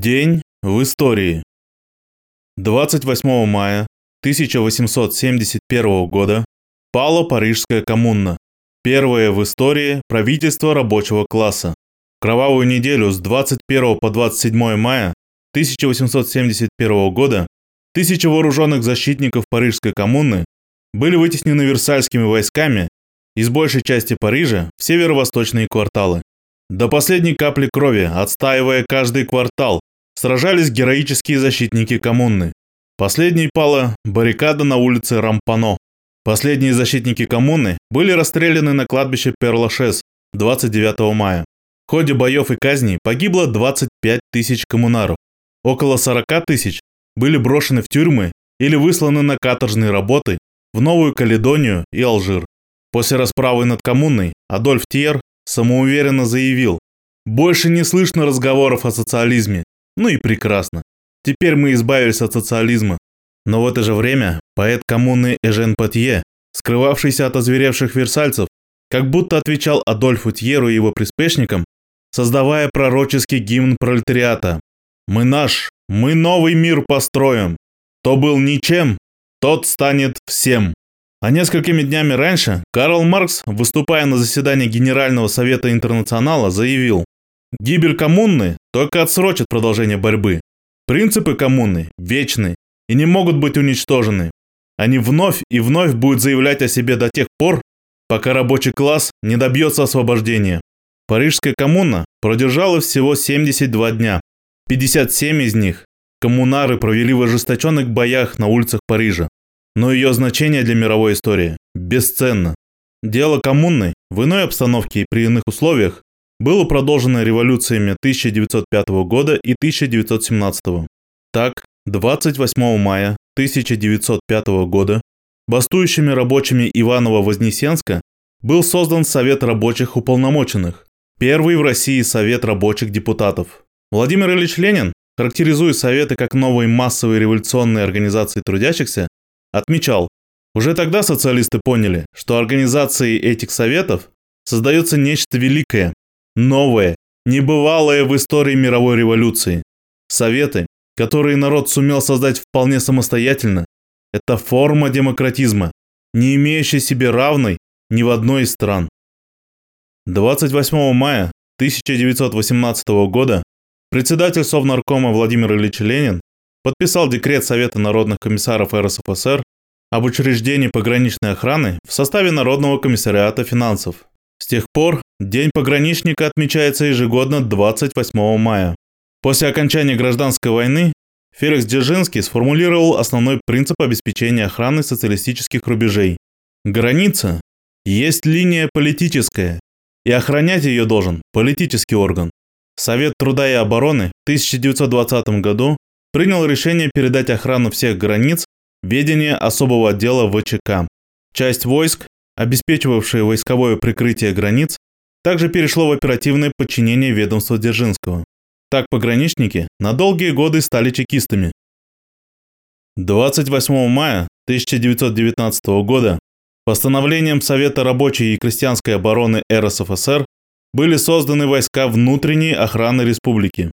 День в истории. 28 мая 1871 года пала Парижская коммуна, первое в истории правительство рабочего класса. Кровавую неделю с 21 по 27 мая 1871 года тысячи вооруженных защитников Парижской коммуны были вытеснены версальскими войсками из большей части Парижа в северо-восточные кварталы. До последней капли крови, отстаивая каждый квартал, сражались героические защитники коммуны. Последней пала баррикада на улице Рампано. Последние защитники коммуны были расстреляны на кладбище Перлашес 29 мая. В ходе боев и казней погибло 25 тысяч коммунаров. Около 40 тысяч были брошены в тюрьмы или высланы на каторжные работы в Новую Каледонию и Алжир. После расправы над коммуной Адольф Тьер самоуверенно заявил, «Больше не слышно разговоров о социализме. Ну и прекрасно. Теперь мы избавились от социализма». Но в это же время поэт коммуны Эжен Патье, скрывавшийся от озверевших версальцев, как будто отвечал Адольфу Тьеру и его приспешникам, создавая пророческий гимн пролетариата. «Мы наш, мы новый мир построим. Кто был ничем, тот станет всем». А несколькими днями раньше Карл Маркс, выступая на заседании Генерального совета интернационала, заявил, «Гибель коммуны только отсрочит продолжение борьбы. Принципы коммуны вечны и не могут быть уничтожены. Они вновь и вновь будут заявлять о себе до тех пор, пока рабочий класс не добьется освобождения. Парижская коммуна продержала всего 72 дня. 57 из них коммунары провели в ожесточенных боях на улицах Парижа но ее значение для мировой истории бесценно. Дело коммуны в иной обстановке и при иных условиях было продолжено революциями 1905 года и 1917. Так, 28 мая 1905 года бастующими рабочими Иваново-Вознесенска был создан Совет рабочих уполномоченных, первый в России Совет рабочих депутатов. Владимир Ильич Ленин, характеризуя Советы как новые массовые революционные организации трудящихся, Отмечал, уже тогда социалисты поняли, что организацией этих советов создается нечто великое, новое, небывалое в истории мировой революции. Советы, которые народ сумел создать вполне самостоятельно, это форма демократизма, не имеющая себе равной ни в одной из стран. 28 мая 1918 года председатель Совнаркома Владимир Ильич Ленин подписал декрет Совета народных комиссаров РСФСР об учреждении пограничной охраны в составе Народного комиссариата финансов. С тех пор День пограничника отмечается ежегодно 28 мая. После окончания гражданской войны Феликс Дзержинский сформулировал основной принцип обеспечения охраны социалистических рубежей. Граница есть линия политическая, и охранять ее должен политический орган. Совет труда и обороны в 1920 году принял решение передать охрану всех границ ведение особого отдела ВЧК. Часть войск, обеспечивавшая войсковое прикрытие границ, также перешло в оперативное подчинение ведомства Дзержинского. Так пограничники на долгие годы стали чекистами. 28 мая 1919 года постановлением Совета рабочей и крестьянской обороны РСФСР были созданы войска внутренней охраны республики.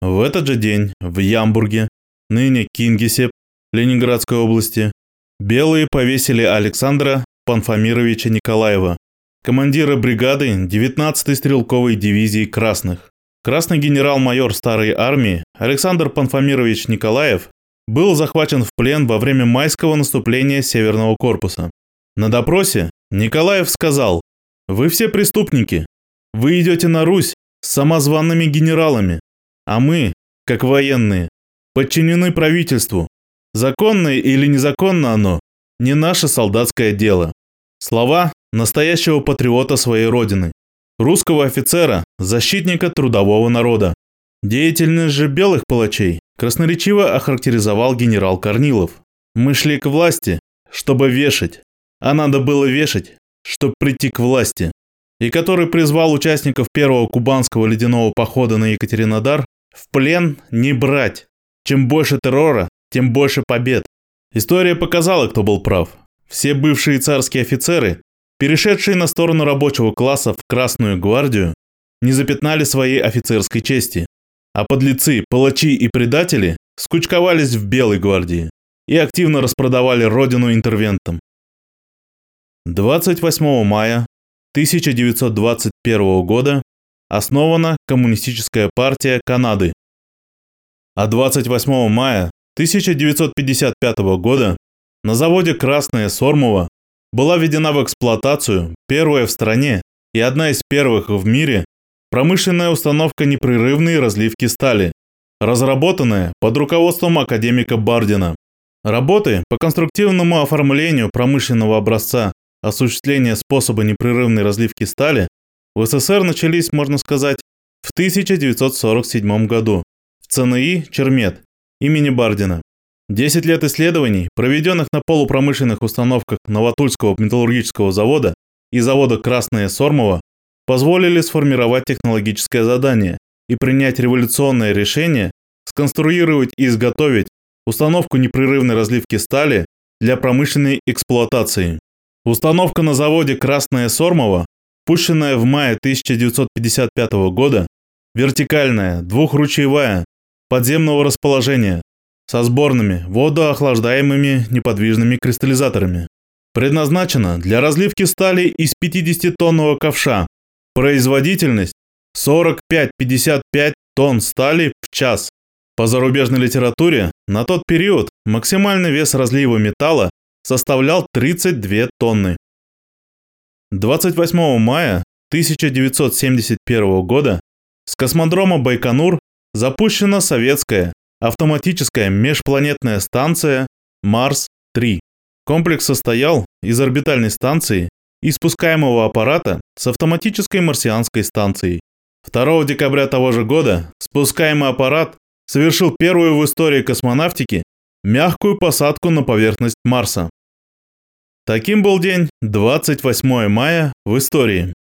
В этот же день в Ямбурге, ныне Кингисепп, Ленинградской области, белые повесили Александра Панфамировича Николаева, командира бригады 19-й стрелковой дивизии Красных. Красный генерал-майор старой армии Александр Панфамирович Николаев был захвачен в плен во время майского наступления Северного корпуса. На допросе Николаев сказал, «Вы все преступники. Вы идете на Русь с самозванными генералами, а мы, как военные, подчинены правительству. Законное или незаконно оно, не наше солдатское дело. Слова настоящего патриота своей родины, русского офицера, защитника трудового народа. Деятельность же белых палачей красноречиво охарактеризовал генерал Корнилов. Мы шли к власти, чтобы вешать, а надо было вешать, чтобы прийти к власти. И который призвал участников первого кубанского ледяного похода на Екатеринодар в плен не брать. Чем больше террора, тем больше побед. История показала, кто был прав. Все бывшие царские офицеры, перешедшие на сторону рабочего класса в Красную гвардию, не запятнали своей офицерской чести. а подлецы, палачи и предатели скучковались в Белой гвардии и активно распродавали родину интервентам. 28 мая 1921 года основана Коммунистическая партия Канады. А 28 мая 1955 года на заводе «Красное Сормово» была введена в эксплуатацию первая в стране и одна из первых в мире промышленная установка непрерывной разливки стали, разработанная под руководством академика Бардина. Работы по конструктивному оформлению промышленного образца осуществления способа непрерывной разливки стали в СССР начались, можно сказать, в 1947 году в ЦНИ «Чермет» имени Бардина. 10 лет исследований, проведенных на полупромышленных установках Новотульского металлургического завода и завода «Красное Сормово», позволили сформировать технологическое задание и принять революционное решение сконструировать и изготовить установку непрерывной разливки стали для промышленной эксплуатации. Установка на заводе «Красное Сормово», пущенная в мае 1955 года, вертикальная, двухручьевая, подземного расположения, со сборными водоохлаждаемыми неподвижными кристаллизаторами. Предназначена для разливки стали из 50-тонного ковша. Производительность 45-55 тонн стали в час. По зарубежной литературе на тот период максимальный вес разлива металла составлял 32 тонны. 28 мая 1971 года с космодрома Байконур запущена советская автоматическая межпланетная станция Марс-3. Комплекс состоял из орбитальной станции и спускаемого аппарата с автоматической марсианской станцией. 2 декабря того же года спускаемый аппарат совершил первую в истории космонавтики мягкую посадку на поверхность Марса. Таким был день 28 мая в истории.